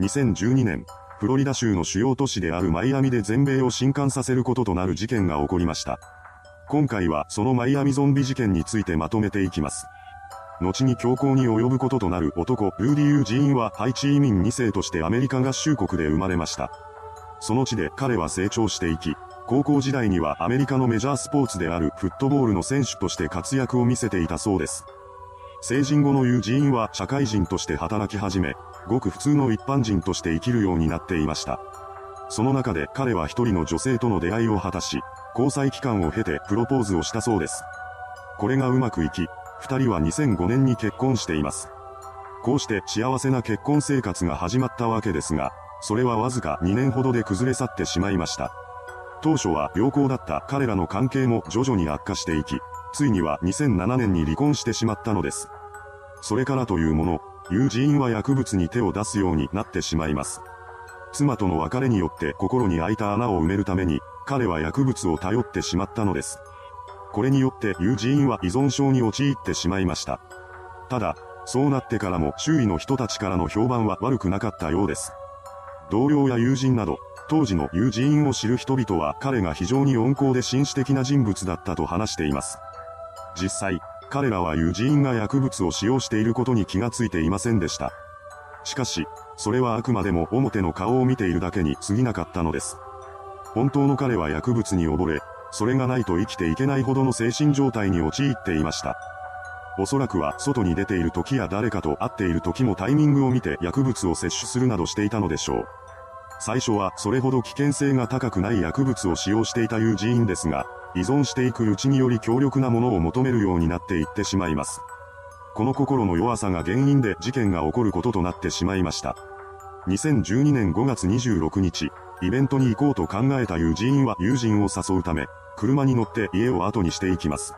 2012年、フロリダ州の主要都市であるマイアミで全米を震撼させることとなる事件が起こりました。今回はそのマイアミゾンビ事件についてまとめていきます。後に強行に及ぶこととなる男、ルーディ・ユージーンはハイチ移民2世としてアメリカ合衆国で生まれました。その地で彼は成長していき、高校時代にはアメリカのメジャースポーツであるフットボールの選手として活躍を見せていたそうです。成人後のユージーンは社会人として働き始め、ごく普通の一般人として生きるようになっていました。その中で彼は一人の女性との出会いを果たし、交際期間を経てプロポーズをしたそうです。これがうまくいき、二人は2005年に結婚しています。こうして幸せな結婚生活が始まったわけですが、それはわずか2年ほどで崩れ去ってしまいました。当初は良好だった彼らの関係も徐々に悪化していき、ついには2007年に離婚してしまったのです。それからというもの、友人は薬物に手を出すようになってしまいます。妻との別れによって心に開いた穴を埋めるために、彼は薬物を頼ってしまったのです。これによって友人は依存症に陥ってしまいました。ただ、そうなってからも周囲の人たちからの評判は悪くなかったようです。同僚や友人など、当時の友人を知る人々は彼が非常に温厚で紳士的な人物だったと話しています。実際、彼らは友人が薬物を使用していることに気がついていませんでした。しかし、それはあくまでも表の顔を見ているだけに過ぎなかったのです。本当の彼は薬物に溺れ、それがないと生きていけないほどの精神状態に陥っていました。おそらくは外に出ている時や誰かと会っている時もタイミングを見て薬物を摂取するなどしていたのでしょう。最初はそれほど危険性が高くない薬物を使用していた友人ですが、依存していくうちにより強力なものを求めるようになっていってしまいます。この心の弱さが原因で事件が起こることとなってしまいました。2012年5月26日、イベントに行こうと考えた友人は友人を誘うため、車に乗って家を後にしていきます。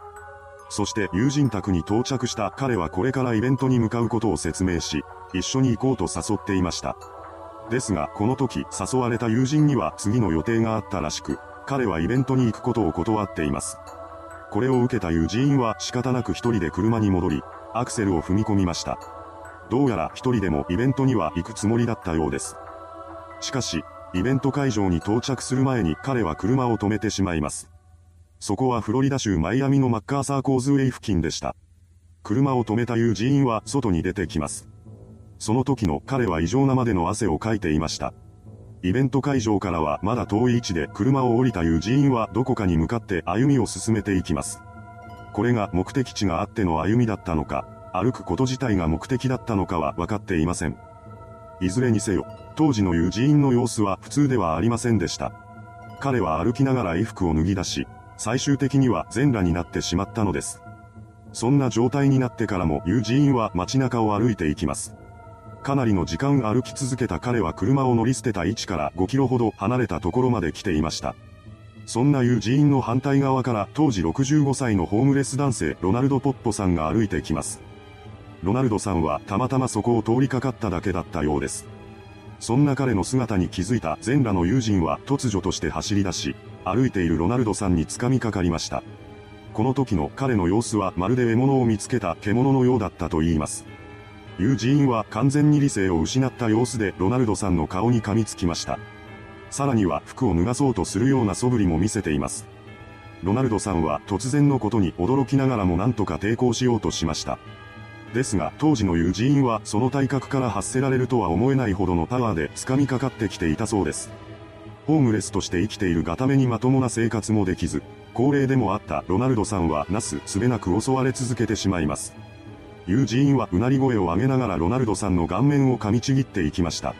そして友人宅に到着した彼はこれからイベントに向かうことを説明し、一緒に行こうと誘っていました。ですが、この時誘われた友人には次の予定があったらしく、彼はイベントに行くことを断っています。これを受けた友人は仕方なく一人で車に戻り、アクセルを踏み込みました。どうやら一人でもイベントには行くつもりだったようです。しかし、イベント会場に到着する前に彼は車を止めてしまいます。そこはフロリダ州マイアミのマッカーサーコーズウェイ付近でした。車を止めた友人は外に出てきます。その時の彼は異常なまでの汗をかいていました。イベント会場からはまだ遠い位置で車を降りた友人はどこかに向かって歩みを進めていきます。これが目的地があっての歩みだったのか、歩くこと自体が目的だったのかは分かっていません。いずれにせよ、当時の友人の様子は普通ではありませんでした。彼は歩きながら衣服を脱ぎ出し、最終的には全裸になってしまったのです。そんな状態になってからも友人は街中を歩いていきます。かなりの時間歩き続けた彼は車を乗り捨てた位置から5キロほど離れたところまで来ていました。そんな友人の反対側から当時65歳のホームレス男性ロナルド・ポッポさんが歩いてきます。ロナルドさんはたまたまそこを通りかかっただけだったようです。そんな彼の姿に気づいた全裸の友人は突如として走り出し、歩いているロナルドさんに掴みかかりました。この時の彼の様子はまるで獲物を見つけた獣のようだったと言います。ユージーンは完全に理性を失った様子でロナルドさんの顔に噛みつきました。さらには服を脱がそうとするような素振りも見せています。ロナルドさんは突然のことに驚きながらも何とか抵抗しようとしました。ですが当時のユージーンはその体格から発せられるとは思えないほどのパワーで掴みかかってきていたそうです。ホームレスとして生きているがためにまともな生活もできず、高齢でもあったロナルドさんはなすすべなく襲われ続けてしまいます。ユージーンはうなり声を上げながらロナルドさんの顔面を噛みちぎっていきました。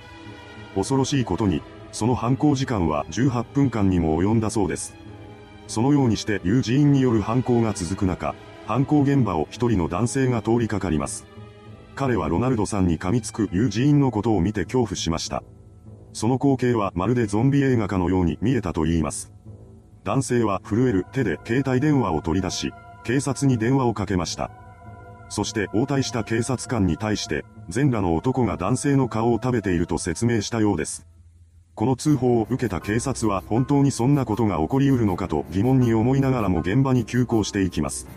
恐ろしいことに、その犯行時間は18分間にも及んだそうです。そのようにしてユージーンによる犯行が続く中、犯行現場を一人の男性が通りかかります。彼はロナルドさんに噛みつくユージーンのことを見て恐怖しました。その光景はまるでゾンビ映画かのように見えたと言います。男性は震える手で携帯電話を取り出し、警察に電話をかけました。そして応対した警察官に対して、全裸の男が男性の顔を食べていると説明したようです。この通報を受けた警察は本当にそんなことが起こりうるのかと疑問に思いながらも現場に急行していきます。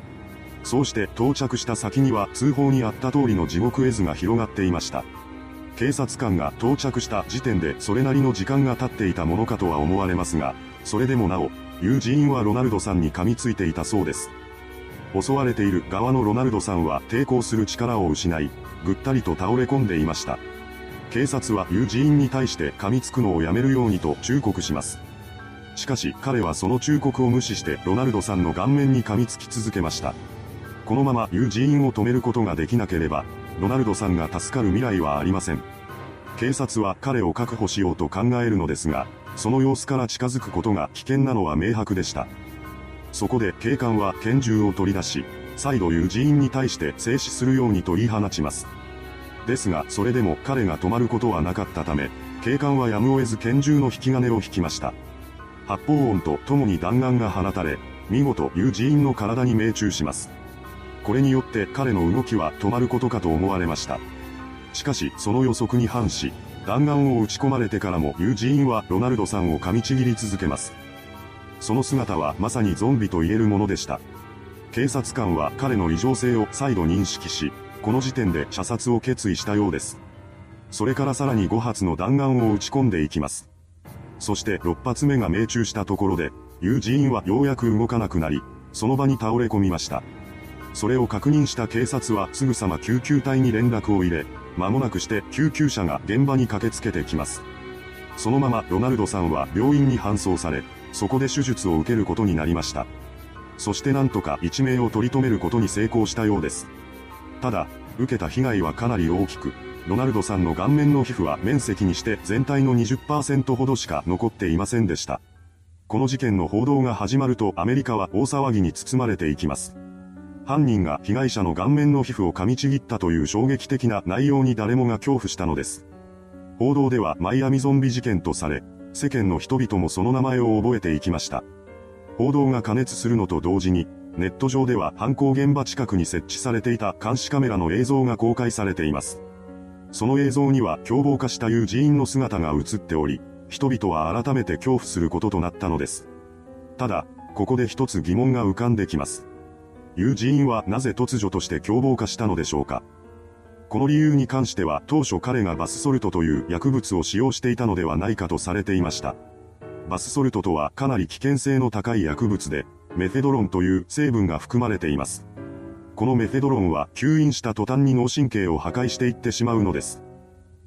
そうして到着した先には通報にあった通りの地獄絵図が広がっていました。警察官が到着した時点でそれなりの時間が経っていたものかとは思われますが、それでもなお、友人はロナルドさんに噛みついていたそうです。襲われている側のロナルドさんは抵抗する力を失い、ぐったりと倒れ込んでいました。警察は友人に対して噛みつくのをやめるようにと忠告します。しかし彼はその忠告を無視してロナルドさんの顔面に噛みつき続けました。このまま友人を止めることができなければ、ロナルドさんが助かる未来はありません。警察は彼を確保しようと考えるのですが、その様子から近づくことが危険なのは明白でした。そこで警官は拳銃を取り出し、再度友人に対して静止するようにと言い放ちます。ですが、それでも彼が止まることはなかったため、警官はやむを得ず拳銃の引き金を引きました。発砲音とともに弾丸が放たれ、見事友人の体に命中します。これによって彼の動きは止まることかと思われました。しかし、その予測に反し、弾丸を撃ち込まれてからも友人はロナルドさんを噛みちぎり続けます。その姿はまさにゾンビと言えるものでした。警察官は彼の異常性を再度認識し、この時点で射殺を決意したようです。それからさらに5発の弾丸を撃ち込んでいきます。そして6発目が命中したところで、友人はようやく動かなくなり、その場に倒れ込みました。それを確認した警察はすぐさま救急隊に連絡を入れ、間もなくして救急車が現場に駆けつけてきます。そのままロナルドさんは病院に搬送され、そこで手術を受けることになりました。そしてなんとか一命を取り留めることに成功したようです。ただ、受けた被害はかなり大きく、ロナルドさんの顔面の皮膚は面積にして全体の20%ほどしか残っていませんでした。この事件の報道が始まるとアメリカは大騒ぎに包まれていきます。犯人が被害者の顔面の皮膚を噛みちぎったという衝撃的な内容に誰もが恐怖したのです。報道ではマイアミゾンビ事件とされ、世間の人々もその名前を覚えていきました。報道が過熱するのと同時に、ネット上では犯行現場近くに設置されていた監視カメラの映像が公開されています。その映像には凶暴化した友人の姿が映っており、人々は改めて恐怖することとなったのです。ただ、ここで一つ疑問が浮かんできます。友人はなぜ突如として凶暴化したのでしょうか？この理由に関しては当初彼がバスソルトという薬物を使用していたのではないかとされていました。バスソルトとはかなり危険性の高い薬物で、メフェドロンという成分が含まれています。このメフェドロンは吸引した途端に脳神経を破壊していってしまうのです。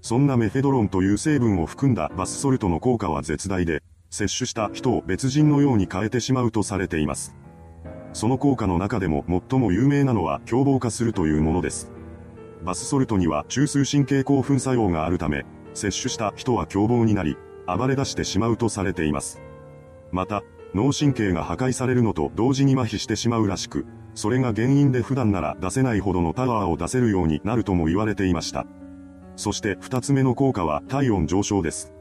そんなメフェドロンという成分を含んだバスソルトの効果は絶大で、摂取した人を別人のように変えてしまうとされています。その効果の中でも最も有名なのは凶暴化するというものです。バスソルトには中枢神経興奮作用があるため、摂取した人は凶暴になり、暴れ出してしまうとされています。また、脳神経が破壊されるのと同時に麻痺してしまうらしく、それが原因で普段なら出せないほどのパワーを出せるようになるとも言われていました。そして二つ目の効果は体温上昇です。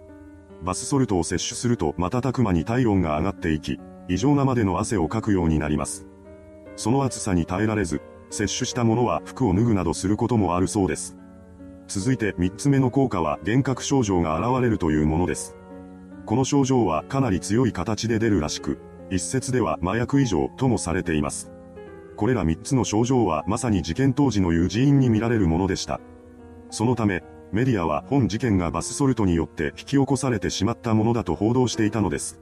バスソルトを摂取すると瞬く間に体温が上がっていき、異常なまでの汗をかくようになります。その暑さに耐えられず、摂取したものは服を脱ぐなどすることもあるそうです。続いて3つ目の効果は幻覚症状が現れるというものです。この症状はかなり強い形で出るらしく、一説では麻薬異常ともされています。これら3つの症状はまさに事件当時の友人に見られるものでした。そのため、メディアは本事件がバスソルトによって引き起こされてしまったものだと報道していたのです。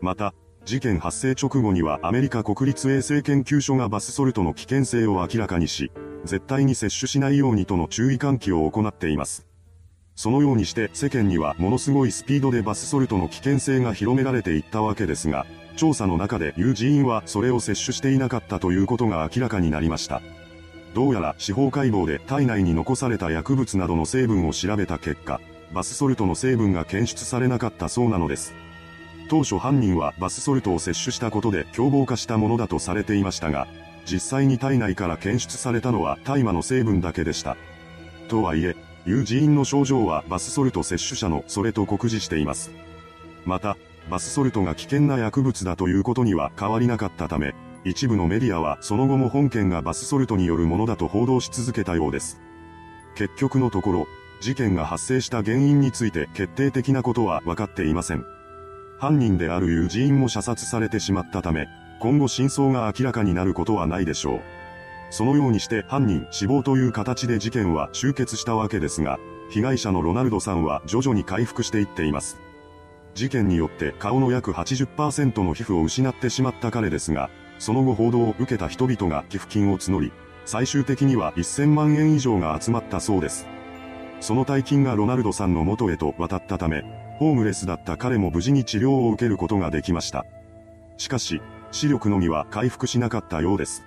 また、事件発生直後にはアメリカ国立衛生研究所がバスソルトの危険性を明らかにし、絶対に摂取しないようにとの注意喚起を行っています。そのようにして世間にはものすごいスピードでバスソルトの危険性が広められていったわけですが、調査の中で友人はそれを摂取していなかったということが明らかになりました。どうやら司法解剖で体内に残された薬物などの成分を調べた結果、バスソルトの成分が検出されなかったそうなのです。当初犯人はバスソルトを摂取したことで凶暴化したものだとされていましたが、実際に体内から検出されたのは大麻の成分だけでした。とはいえ、友人の症状はバスソルト摂取者のそれと酷似しています。また、バスソルトが危険な薬物だということには変わりなかったため、一部のメディアはその後も本件がバスソルトによるものだと報道し続けたようです。結局のところ、事件が発生した原因について決定的なことは分かっていません。犯人である友人も射殺されてしまったため、今後真相が明らかになることはないでしょう。そのようにして犯人死亡という形で事件は終結したわけですが、被害者のロナルドさんは徐々に回復していっています。事件によって顔の約80%の皮膚を失ってしまった彼ですが、その後報道を受けた人々が寄付金を募り、最終的には1000万円以上が集まったそうです。その大金がロナルドさんの元へと渡ったため、ホームレスだった彼も無事に治療を受けることができました。しかし、視力のみは回復しなかったようです。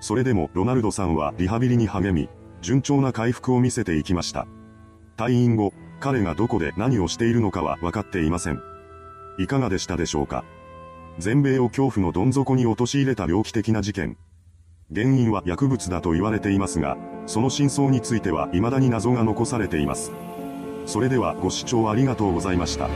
それでもロナルドさんはリハビリに励み、順調な回復を見せていきました。退院後、彼がどこで何をしているのかは分かっていません。いかがでしたでしょうか全米を恐怖のどん底に陥れた猟奇的な事件。原因は薬物だと言われていますが、その真相については未だに謎が残されています。それではご視聴ありがとうございました。